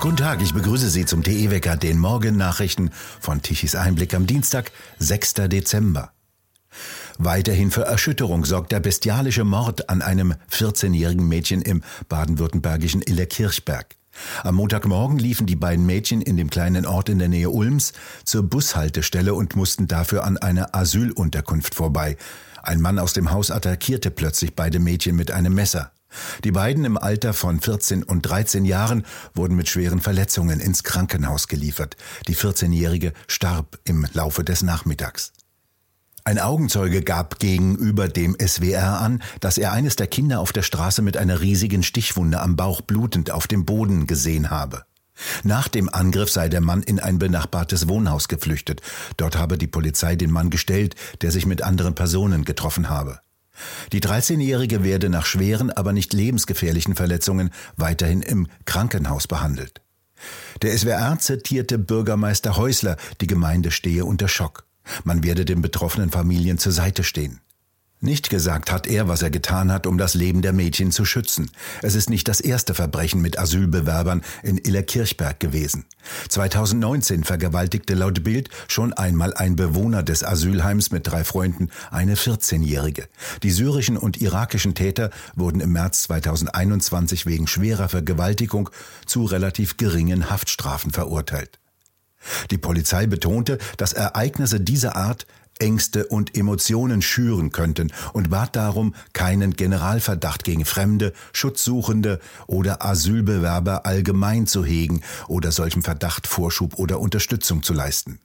Guten Tag, ich begrüße Sie zum TE-Wecker, den Morgennachrichten von Tichys Einblick am Dienstag, 6. Dezember. Weiterhin für Erschütterung sorgt der bestialische Mord an einem 14-jährigen Mädchen im baden-württembergischen Illerkirchberg. Am Montagmorgen liefen die beiden Mädchen in dem kleinen Ort in der Nähe Ulms zur Bushaltestelle und mussten dafür an einer Asylunterkunft vorbei. Ein Mann aus dem Haus attackierte plötzlich beide Mädchen mit einem Messer. Die beiden im Alter von 14 und 13 Jahren wurden mit schweren Verletzungen ins Krankenhaus geliefert. Die 14-Jährige starb im Laufe des Nachmittags. Ein Augenzeuge gab gegenüber dem SWR an, dass er eines der Kinder auf der Straße mit einer riesigen Stichwunde am Bauch blutend auf dem Boden gesehen habe. Nach dem Angriff sei der Mann in ein benachbartes Wohnhaus geflüchtet. Dort habe die Polizei den Mann gestellt, der sich mit anderen Personen getroffen habe. Die 13-Jährige werde nach schweren, aber nicht lebensgefährlichen Verletzungen weiterhin im Krankenhaus behandelt. Der SWR zitierte Bürgermeister Häusler, die Gemeinde stehe unter Schock. Man werde den betroffenen Familien zur Seite stehen. Nicht gesagt hat er, was er getan hat, um das Leben der Mädchen zu schützen. Es ist nicht das erste Verbrechen mit Asylbewerbern in Illerkirchberg gewesen. 2019 vergewaltigte laut Bild schon einmal ein Bewohner des Asylheims mit drei Freunden eine 14-Jährige. Die syrischen und irakischen Täter wurden im März 2021 wegen schwerer Vergewaltigung zu relativ geringen Haftstrafen verurteilt. Die Polizei betonte, dass Ereignisse dieser Art Ängste und Emotionen schüren könnten und bat darum, keinen Generalverdacht gegen Fremde, Schutzsuchende oder Asylbewerber allgemein zu hegen oder solchem Verdacht Vorschub oder Unterstützung zu leisten.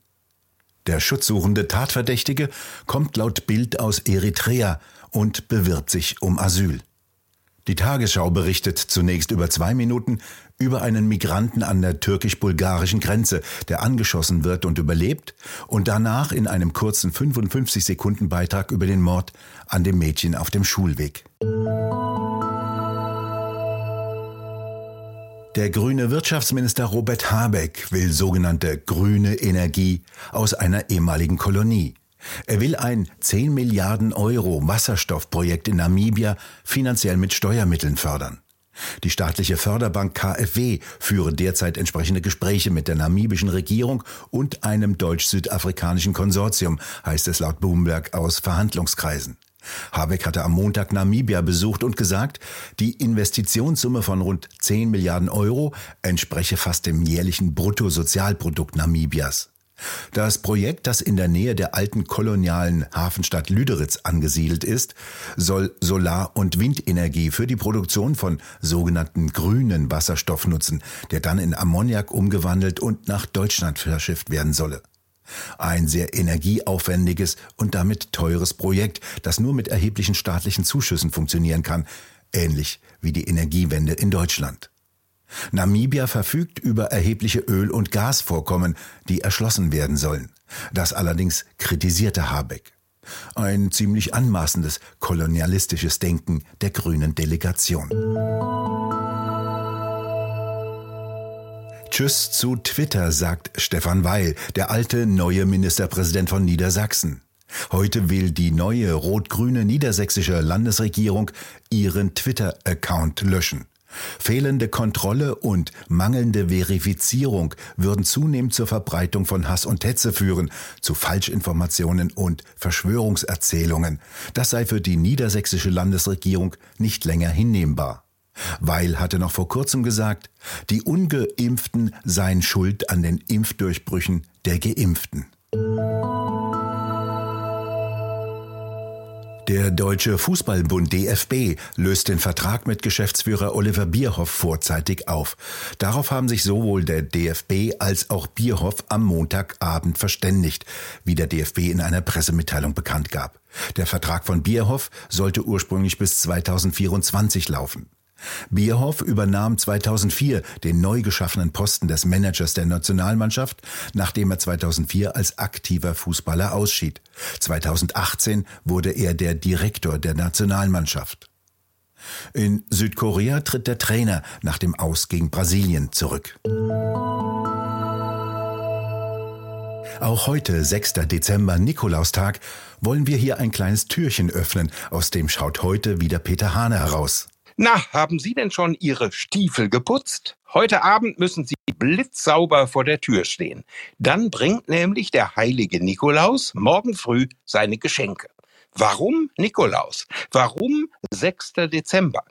Der schutzsuchende Tatverdächtige kommt laut Bild aus Eritrea und bewirbt sich um Asyl. Die Tagesschau berichtet zunächst über zwei Minuten über einen Migranten an der türkisch-bulgarischen Grenze, der angeschossen wird und überlebt, und danach in einem kurzen 55 Sekunden Beitrag über den Mord an dem Mädchen auf dem Schulweg. Der grüne Wirtschaftsminister Robert Habeck will sogenannte grüne Energie aus einer ehemaligen Kolonie. Er will ein 10 Milliarden Euro Wasserstoffprojekt in Namibia finanziell mit Steuermitteln fördern. Die staatliche Förderbank KfW führe derzeit entsprechende Gespräche mit der namibischen Regierung und einem deutsch-südafrikanischen Konsortium, heißt es laut Bloomberg aus Verhandlungskreisen. Habeck hatte am Montag Namibia besucht und gesagt, die Investitionssumme von rund 10 Milliarden Euro entspreche fast dem jährlichen Bruttosozialprodukt Namibias. Das Projekt, das in der Nähe der alten kolonialen Hafenstadt Lüderitz angesiedelt ist, soll Solar- und Windenergie für die Produktion von sogenannten grünen Wasserstoff nutzen, der dann in Ammoniak umgewandelt und nach Deutschland verschifft werden solle. Ein sehr energieaufwendiges und damit teures Projekt, das nur mit erheblichen staatlichen Zuschüssen funktionieren kann, ähnlich wie die Energiewende in Deutschland. Namibia verfügt über erhebliche Öl- und Gasvorkommen, die erschlossen werden sollen. Das allerdings kritisierte Habeck. Ein ziemlich anmaßendes kolonialistisches Denken der grünen Delegation. Tschüss zu Twitter, sagt Stefan Weil, der alte neue Ministerpräsident von Niedersachsen. Heute will die neue rot-grüne niedersächsische Landesregierung ihren Twitter-Account löschen. Fehlende Kontrolle und mangelnde Verifizierung würden zunehmend zur Verbreitung von Hass und Hetze führen, zu Falschinformationen und Verschwörungserzählungen. Das sei für die niedersächsische Landesregierung nicht länger hinnehmbar. Weil hatte noch vor kurzem gesagt, die ungeimpften seien schuld an den Impfdurchbrüchen der geimpften. Der Deutsche Fußballbund DFB löst den Vertrag mit Geschäftsführer Oliver Bierhoff vorzeitig auf. Darauf haben sich sowohl der DFB als auch Bierhoff am Montagabend verständigt, wie der DFB in einer Pressemitteilung bekannt gab. Der Vertrag von Bierhoff sollte ursprünglich bis 2024 laufen. Bierhoff übernahm 2004 den neu geschaffenen Posten des Managers der Nationalmannschaft, nachdem er 2004 als aktiver Fußballer ausschied. 2018 wurde er der Direktor der Nationalmannschaft. In Südkorea tritt der Trainer nach dem Aus gegen Brasilien zurück. Auch heute, 6. Dezember, Nikolaustag, wollen wir hier ein kleines Türchen öffnen, aus dem schaut heute wieder Peter Hane heraus. Na, haben Sie denn schon Ihre Stiefel geputzt? Heute Abend müssen Sie blitzsauber vor der Tür stehen. Dann bringt nämlich der heilige Nikolaus morgen früh seine Geschenke. Warum Nikolaus? Warum 6. Dezember?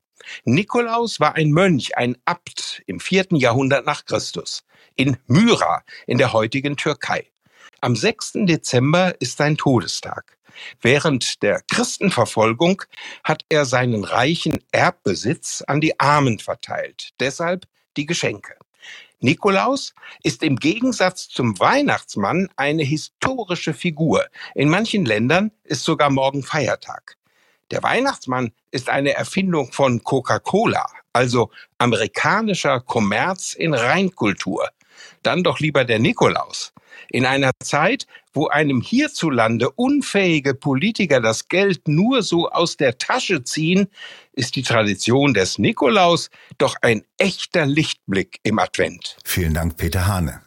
Nikolaus war ein Mönch, ein Abt im vierten Jahrhundert nach Christus in Myra in der heutigen Türkei. Am 6. Dezember ist sein Todestag. Während der Christenverfolgung hat er seinen reichen Erbbesitz an die Armen verteilt. Deshalb die Geschenke. Nikolaus ist im Gegensatz zum Weihnachtsmann eine historische Figur. In manchen Ländern ist sogar morgen Feiertag. Der Weihnachtsmann ist eine Erfindung von Coca-Cola, also amerikanischer Kommerz in Reinkultur. Dann doch lieber der Nikolaus. In einer Zeit, wo einem hierzulande unfähige Politiker das Geld nur so aus der Tasche ziehen, ist die Tradition des Nikolaus doch ein echter Lichtblick im Advent. Vielen Dank, Peter Hane.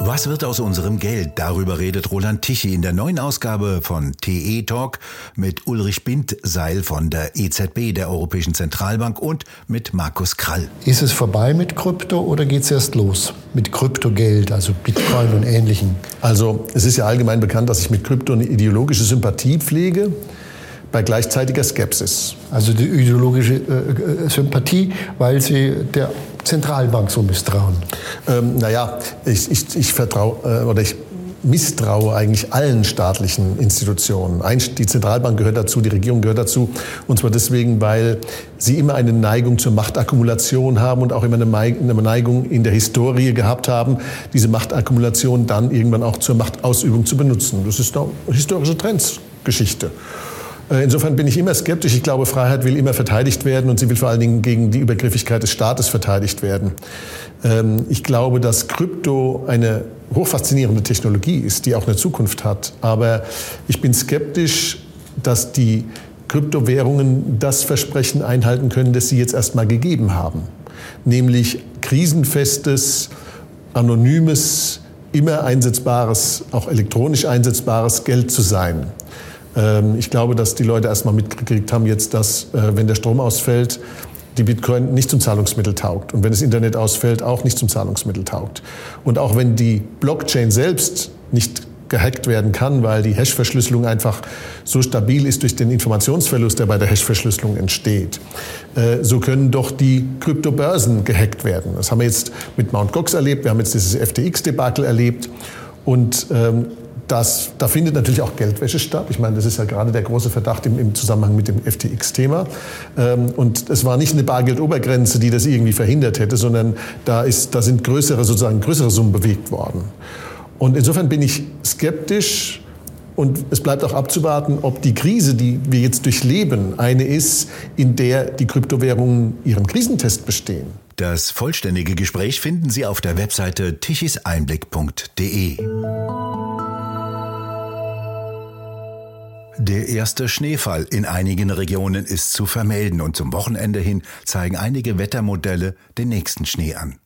Was wird aus unserem Geld? Darüber redet Roland Tichy in der neuen Ausgabe von TE Talk mit Ulrich Bindseil von der EZB, der Europäischen Zentralbank und mit Markus Krall. Ist es vorbei mit Krypto oder geht es erst los mit Kryptogeld, also Bitcoin und Ähnlichem? Also es ist ja allgemein bekannt, dass ich mit Krypto eine ideologische Sympathie pflege bei gleichzeitiger Skepsis. Also die ideologische äh, äh Sympathie, weil Sie der Zentralbank so misstrauen? Ähm, naja, ich, ich, ich vertraue äh, oder ich misstraue eigentlich allen staatlichen Institutionen. Die Zentralbank gehört dazu, die Regierung gehört dazu. Und zwar deswegen, weil sie immer eine Neigung zur Machtakkumulation haben und auch immer eine Neigung in der Historie gehabt haben, diese Machtakkumulation dann irgendwann auch zur Machtausübung zu benutzen. Das ist eine historische Trendsgeschichte. Äh, insofern bin ich immer skeptisch. Ich glaube, Freiheit will immer verteidigt werden und sie will vor allen Dingen gegen die Übergriffigkeit des Staates verteidigt werden. Ähm, ich glaube, dass Krypto eine hochfaszinierende Technologie ist, die auch eine Zukunft hat. Aber ich bin skeptisch, dass die Kryptowährungen das Versprechen einhalten können, das sie jetzt erstmal gegeben haben. Nämlich krisenfestes, anonymes, immer einsetzbares, auch elektronisch einsetzbares Geld zu sein. Ähm, ich glaube, dass die Leute erstmal mitgekriegt haben jetzt, dass äh, wenn der Strom ausfällt, die Bitcoin nicht zum Zahlungsmittel taugt. Und wenn das Internet ausfällt, auch nicht zum Zahlungsmittel taugt. Und auch wenn die Blockchain selbst nicht gehackt werden kann, weil die Hash-Verschlüsselung einfach so stabil ist durch den Informationsverlust, der bei der Hash-Verschlüsselung entsteht. Äh, so können doch die Kryptobörsen gehackt werden. Das haben wir jetzt mit Mt. Gox erlebt, wir haben jetzt dieses FTX-Debakel erlebt. Und ähm, das, da findet natürlich auch Geldwäsche statt. Ich meine, das ist ja gerade der große Verdacht im, im Zusammenhang mit dem FTX-Thema. Ähm, und es war nicht eine Bargeldobergrenze, die das irgendwie verhindert hätte, sondern da, ist, da sind größere, sozusagen größere Summen bewegt worden. Und insofern bin ich skeptisch. Und es bleibt auch abzuwarten, ob die Krise, die wir jetzt durchleben, eine ist, in der die Kryptowährungen ihren Krisentest bestehen. Das vollständige Gespräch finden Sie auf der Webseite tichiseinblick.de. Der erste Schneefall in einigen Regionen ist zu vermelden und zum Wochenende hin zeigen einige Wettermodelle den nächsten Schnee an.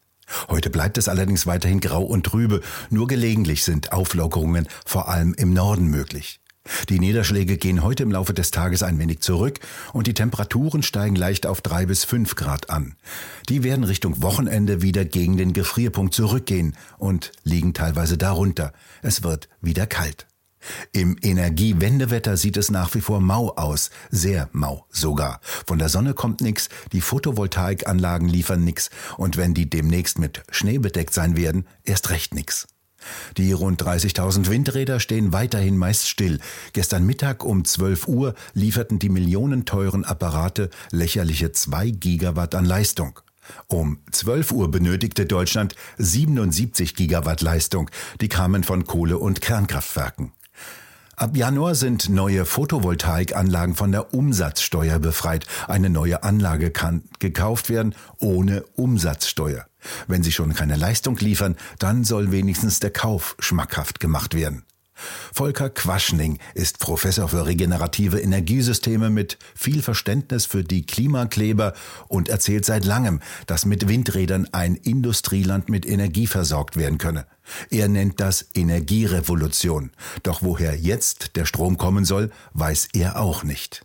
Heute bleibt es allerdings weiterhin grau und trübe, nur gelegentlich sind Auflockerungen vor allem im Norden möglich. Die Niederschläge gehen heute im Laufe des Tages ein wenig zurück und die Temperaturen steigen leicht auf drei bis fünf Grad an. Die werden Richtung Wochenende wieder gegen den Gefrierpunkt zurückgehen und liegen teilweise darunter. Es wird wieder kalt. Im Energiewendewetter sieht es nach wie vor mau aus, sehr mau sogar. Von der Sonne kommt nix, die Photovoltaikanlagen liefern nix und wenn die demnächst mit Schnee bedeckt sein werden, erst recht nix. Die rund 30.000 Windräder stehen weiterhin meist still. Gestern Mittag um 12 Uhr lieferten die millionenteuren Apparate lächerliche 2 Gigawatt an Leistung. Um 12 Uhr benötigte Deutschland 77 Gigawatt Leistung. Die kamen von Kohle- und Kernkraftwerken. Ab Januar sind neue Photovoltaikanlagen von der Umsatzsteuer befreit. Eine neue Anlage kann gekauft werden ohne Umsatzsteuer. Wenn sie schon keine Leistung liefern, dann soll wenigstens der Kauf schmackhaft gemacht werden. Volker Quaschning ist Professor für regenerative Energiesysteme mit viel Verständnis für die Klimakleber und erzählt seit langem, dass mit Windrädern ein Industrieland mit Energie versorgt werden könne. Er nennt das Energierevolution. Doch woher jetzt der Strom kommen soll, weiß er auch nicht.